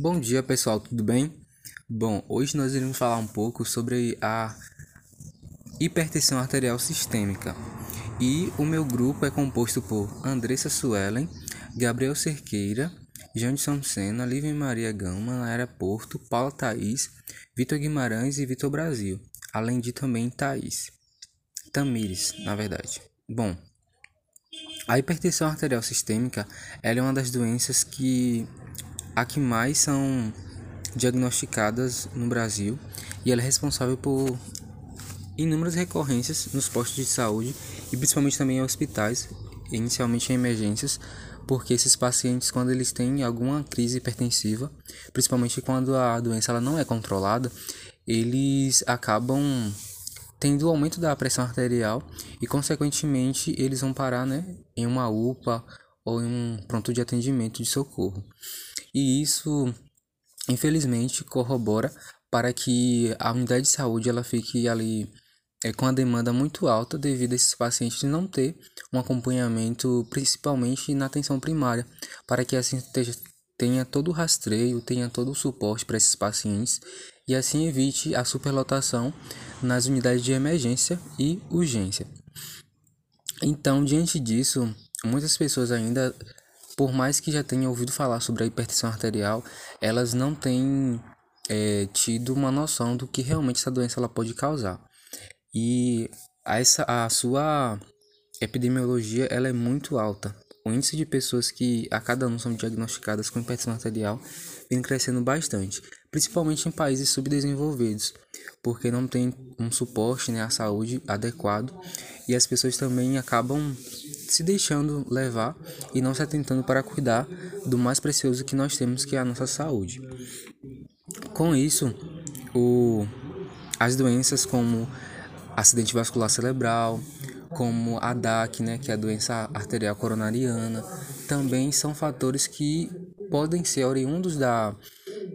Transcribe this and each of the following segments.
Bom dia pessoal, tudo bem? Bom, hoje nós iremos falar um pouco sobre a hipertensão arterial sistêmica. E o meu grupo é composto por Andressa Suelen, Gabriel Cerqueira, Janderson Senna, Lívia Maria Gama, Naira Porto, Paula Thaís, Vitor Guimarães e Vitor Brasil, além de também Thaís. Tamires, na verdade. Bom, a hipertensão arterial sistêmica é uma das doenças que a que mais são diagnosticadas no Brasil e ela é responsável por inúmeras recorrências nos postos de saúde e principalmente também em hospitais, inicialmente em emergências, porque esses pacientes quando eles têm alguma crise hipertensiva, principalmente quando a doença ela não é controlada, eles acabam tendo aumento da pressão arterial e consequentemente eles vão parar, né, em uma UPA ou em um pronto de atendimento de socorro. E isso, infelizmente, corrobora para que a unidade de saúde ela fique ali é, com a demanda muito alta devido a esses pacientes não ter um acompanhamento, principalmente na atenção primária, para que assim tenha todo o rastreio, tenha todo o suporte para esses pacientes e assim evite a superlotação nas unidades de emergência e urgência. Então, diante disso, muitas pessoas ainda por mais que já tenham ouvido falar sobre a hipertensão arterial, elas não têm é, tido uma noção do que realmente essa doença ela pode causar. E essa, a sua epidemiologia ela é muito alta. O índice de pessoas que a cada ano são diagnosticadas com hipertensão arterial vem crescendo bastante, principalmente em países subdesenvolvidos, porque não tem um suporte né, à saúde adequado e as pessoas também acabam se deixando levar e não se atentando para cuidar do mais precioso que nós temos, que é a nossa saúde. Com isso, o, as doenças como acidente vascular cerebral, como a DAC, né, que é a doença arterial coronariana, também são fatores que podem ser oriundos da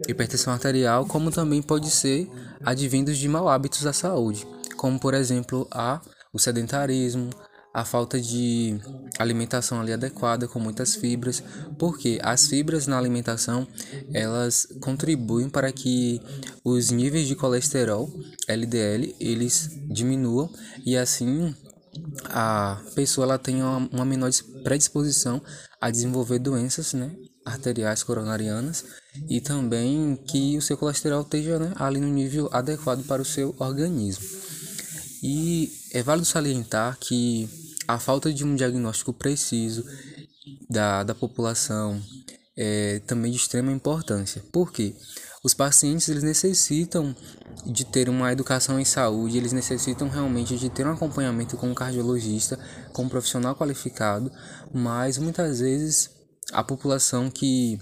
hipertensão arterial, como também pode ser advindos de mau hábitos da saúde, como por exemplo a o sedentarismo, a falta de alimentação ali adequada com muitas fibras, porque as fibras na alimentação elas contribuem para que os níveis de colesterol LDL eles diminuam e assim a pessoa ela tem uma, menor predisposição a desenvolver doenças, né, arteriais coronarianas e também que o seu colesterol esteja né, ali no nível adequado para o seu organismo. E é válido salientar que a falta de um diagnóstico preciso da, da população é também de extrema importância. Por quê? Os pacientes eles necessitam de ter uma educação em saúde, eles necessitam realmente de ter um acompanhamento com um cardiologista, com um profissional qualificado, mas muitas vezes a população que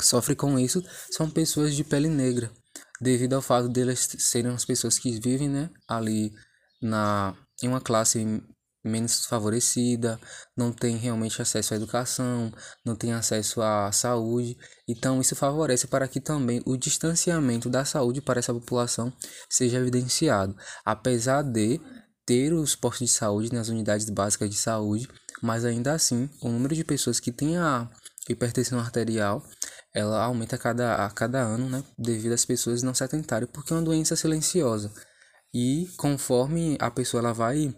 sofre com isso são pessoas de pele negra, devido ao fato delas serem as pessoas que vivem né, ali na, em uma classe menos favorecida, não tem realmente acesso à educação, não tem acesso à saúde. Então, isso favorece para que também o distanciamento da saúde para essa população seja evidenciado, apesar de ter os postos de saúde nas unidades básicas de saúde, mas ainda assim, o número de pessoas que têm a hipertensão arterial ela aumenta a cada, a cada ano, né, devido às pessoas não se atentarem, porque é uma doença silenciosa. E conforme a pessoa ela vai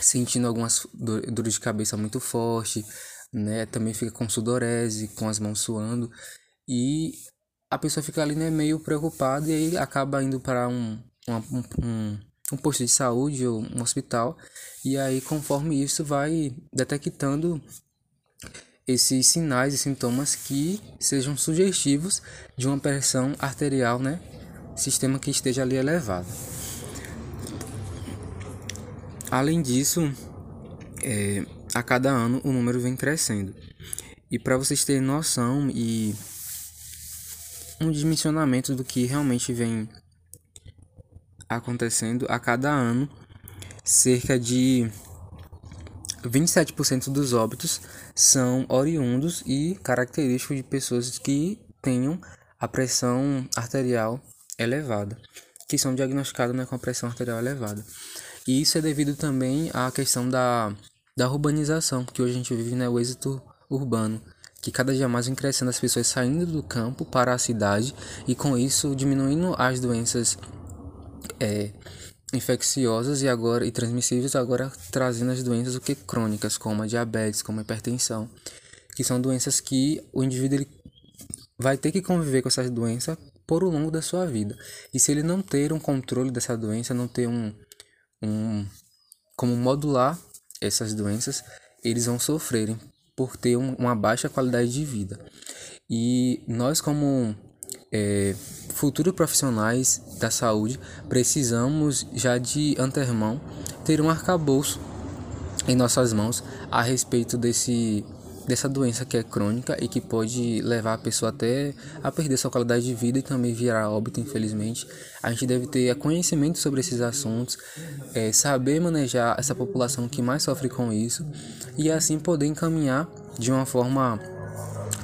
sentindo algumas dores de cabeça muito forte, né? Também fica com sudorese, com as mãos suando e a pessoa fica ali né, meio preocupada e aí acaba indo para um, um, um, um posto de saúde ou um hospital e aí conforme isso vai detectando esses sinais e sintomas que sejam sugestivos de uma pressão arterial, né? Sistema que esteja ali elevado. Além disso, é, a cada ano o número vem crescendo. E para vocês terem noção e um dimensionamento do que realmente vem acontecendo a cada ano, cerca de 27% dos óbitos são oriundos e característicos de pessoas que tenham a pressão arterial elevada, que são diagnosticadas né, com a pressão arterial elevada. E isso é devido também à questão da, da urbanização, que hoje a gente vive, né, o êxito urbano, que cada dia mais vem crescendo as pessoas saindo do campo para a cidade e com isso diminuindo as doenças é, infecciosas e agora e transmissíveis, agora trazendo as doenças o que crônicas, como a diabetes, como a hipertensão, que são doenças que o indivíduo ele vai ter que conviver com essas doenças por o longo da sua vida. E se ele não ter um controle dessa doença, não ter um, um como modular essas doenças, eles vão sofrerem por ter um, uma baixa qualidade de vida. E nós, como é, futuros profissionais da saúde, precisamos já de antemão ter um arcabouço em nossas mãos a respeito desse dessa doença que é crônica e que pode levar a pessoa até a perder sua qualidade de vida e também virar óbito, infelizmente. A gente deve ter conhecimento sobre esses assuntos, é, saber manejar essa população que mais sofre com isso e assim poder encaminhar de uma forma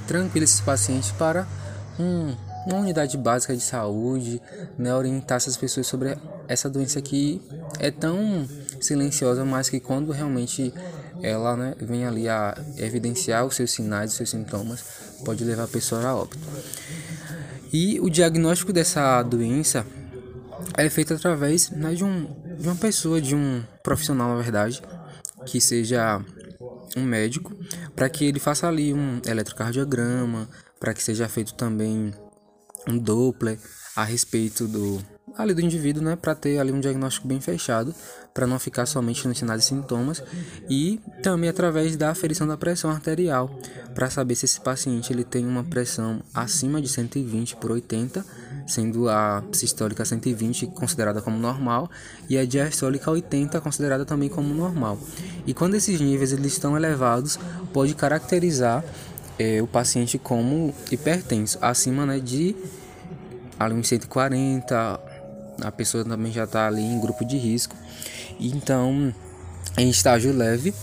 tranquila esses pacientes para um, uma unidade básica de saúde, né, orientar essas pessoas sobre essa doença que é tão silenciosa, mas que quando realmente ela né, vem ali a evidenciar os seus sinais, os seus sintomas, pode levar a pessoa a óbito. E o diagnóstico dessa doença é feito através né, de, um, de uma pessoa, de um profissional, na verdade, que seja um médico, para que ele faça ali um eletrocardiograma, para que seja feito também um Doppler a respeito do ali do indivíduo, né, para ter ali um diagnóstico bem fechado, para não ficar somente nos sinais e sintomas, e também através da aferição da pressão arterial, para saber se esse paciente ele tem uma pressão acima de 120 por 80, sendo a sistólica 120 considerada como normal e a diastólica 80 considerada também como normal. E quando esses níveis eles estão elevados, pode caracterizar é, o paciente como hipertenso, acima né, de ali uns 140, a pessoa também já está ali em grupo de risco. Então, em estágio leve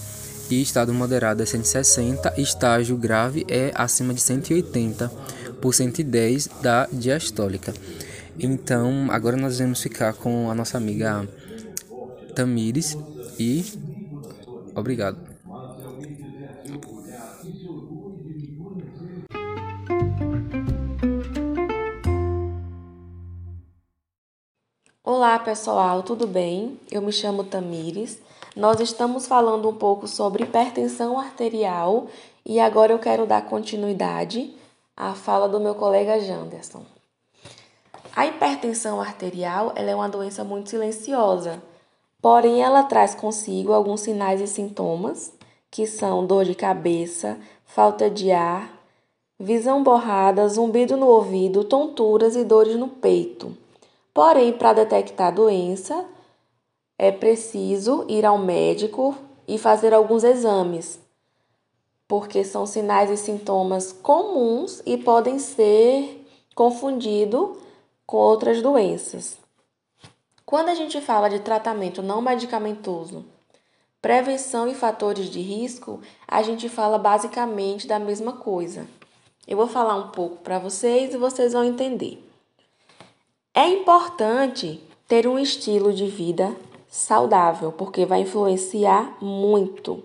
e estado moderado é 160, estágio grave é acima de 180 por 110 da diastólica. Então, agora nós vamos ficar com a nossa amiga Tamires e obrigado. Olá pessoal, tudo bem? Eu me chamo Tamires. Nós estamos falando um pouco sobre hipertensão arterial e agora eu quero dar continuidade à fala do meu colega Janderson. A hipertensão arterial ela é uma doença muito silenciosa, porém ela traz consigo alguns sinais e sintomas que são dor de cabeça, falta de ar, visão borrada, zumbido no ouvido, tonturas e dores no peito. Porém, para detectar a doença, é preciso ir ao médico e fazer alguns exames, porque são sinais e sintomas comuns e podem ser confundidos com outras doenças. Quando a gente fala de tratamento não medicamentoso, prevenção e fatores de risco, a gente fala basicamente da mesma coisa. Eu vou falar um pouco para vocês e vocês vão entender. É importante ter um estilo de vida saudável, porque vai influenciar muito.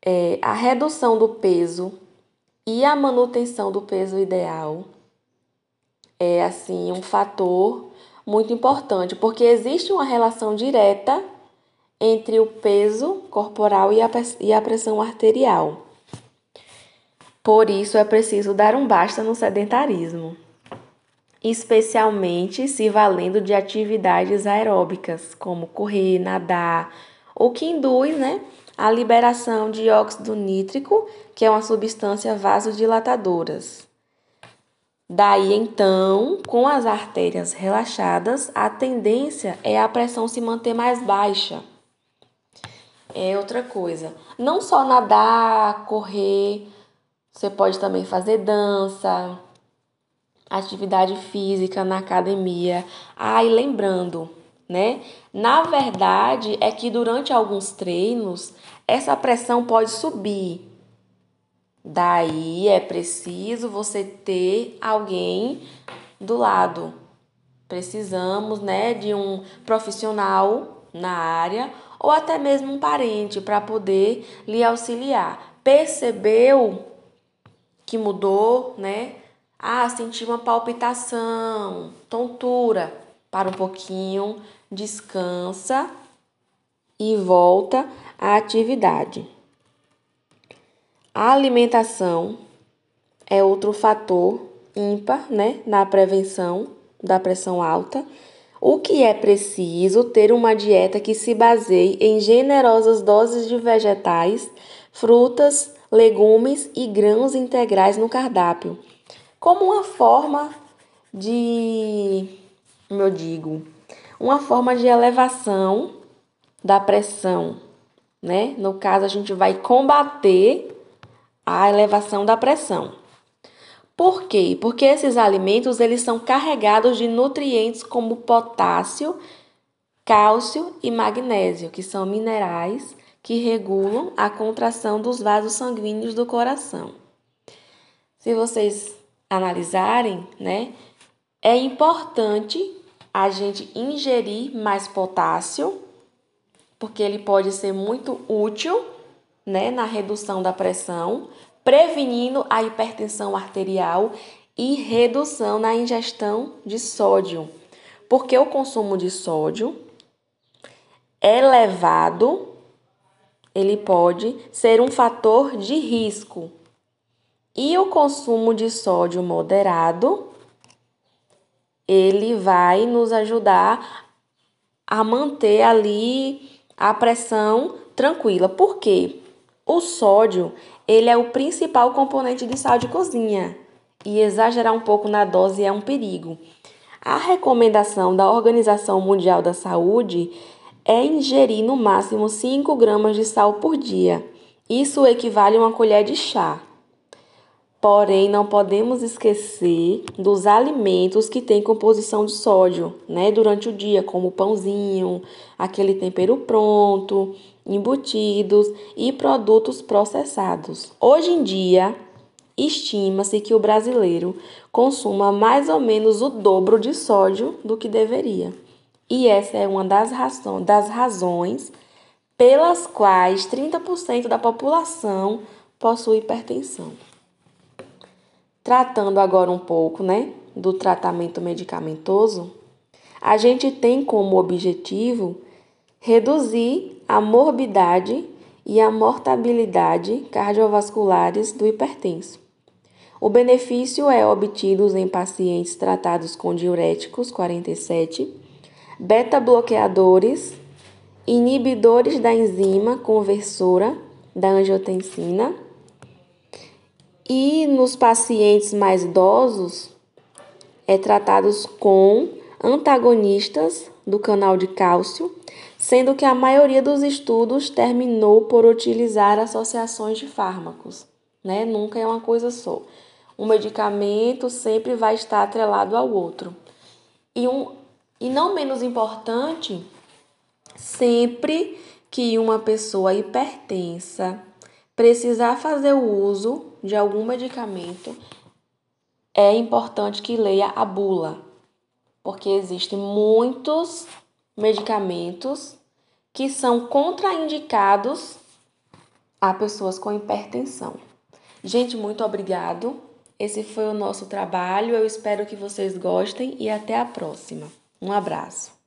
É, a redução do peso e a manutenção do peso ideal é assim um fator muito importante, porque existe uma relação direta entre o peso corporal e a, e a pressão arterial. Por isso é preciso dar um basta no sedentarismo especialmente se valendo de atividades aeróbicas, como correr, nadar, o que induz né, a liberação de óxido nítrico, que é uma substância vasodilatadora. Daí então, com as artérias relaxadas, a tendência é a pressão se manter mais baixa. É outra coisa. Não só nadar, correr, você pode também fazer dança, atividade física na academia. Ah, e lembrando, né? Na verdade, é que durante alguns treinos essa pressão pode subir. Daí é preciso você ter alguém do lado. Precisamos, né, de um profissional na área ou até mesmo um parente para poder lhe auxiliar percebeu que mudou, né? Ah, senti uma palpitação, tontura. Para um pouquinho, descansa e volta à atividade. A alimentação é outro fator ímpar, né, na prevenção da pressão alta. O que é preciso ter uma dieta que se baseie em generosas doses de vegetais, frutas, legumes e grãos integrais no cardápio, como uma forma de, como eu digo, uma forma de elevação da pressão, né? No caso, a gente vai combater a elevação da pressão. Por quê? Porque esses alimentos eles são carregados de nutrientes como potássio, cálcio e magnésio, que são minerais que regulam a contração dos vasos sanguíneos do coração. Se vocês analisarem, né, é importante a gente ingerir mais potássio, porque ele pode ser muito útil, né, na redução da pressão, prevenindo a hipertensão arterial e redução na ingestão de sódio, porque o consumo de sódio elevado ele pode ser um fator de risco. E o consumo de sódio moderado ele vai nos ajudar a manter ali a pressão tranquila. Por quê? O sódio, ele é o principal componente de sal de cozinha e exagerar um pouco na dose é um perigo. A recomendação da Organização Mundial da Saúde é ingerir no máximo 5 gramas de sal por dia. Isso equivale a uma colher de chá. Porém, não podemos esquecer dos alimentos que têm composição de sódio, né, durante o dia, como pãozinho, aquele tempero pronto, embutidos e produtos processados. Hoje em dia, estima-se que o brasileiro consuma mais ou menos o dobro de sódio do que deveria. E essa é uma das, razões, das razões pelas quais 30% da população possui hipertensão. Tratando agora um pouco, né, do tratamento medicamentoso, a gente tem como objetivo reduzir a morbidade e a mortabilidade cardiovasculares do hipertenso. O benefício é obtido em pacientes tratados com diuréticos 47, beta-bloqueadores, inibidores da enzima conversora da angiotensina e nos pacientes mais idosos é tratados com antagonistas do canal de cálcio, sendo que a maioria dos estudos terminou por utilizar associações de fármacos, né? Nunca é uma coisa só. Um medicamento sempre vai estar atrelado ao outro. E, um, e não menos importante, sempre que uma pessoa hipertensa precisar fazer o uso de algum medicamento, é importante que leia a bula, porque existem muitos medicamentos que são contraindicados a pessoas com hipertensão. Gente, muito obrigado. Esse foi o nosso trabalho. Eu espero que vocês gostem e até a próxima. Um abraço.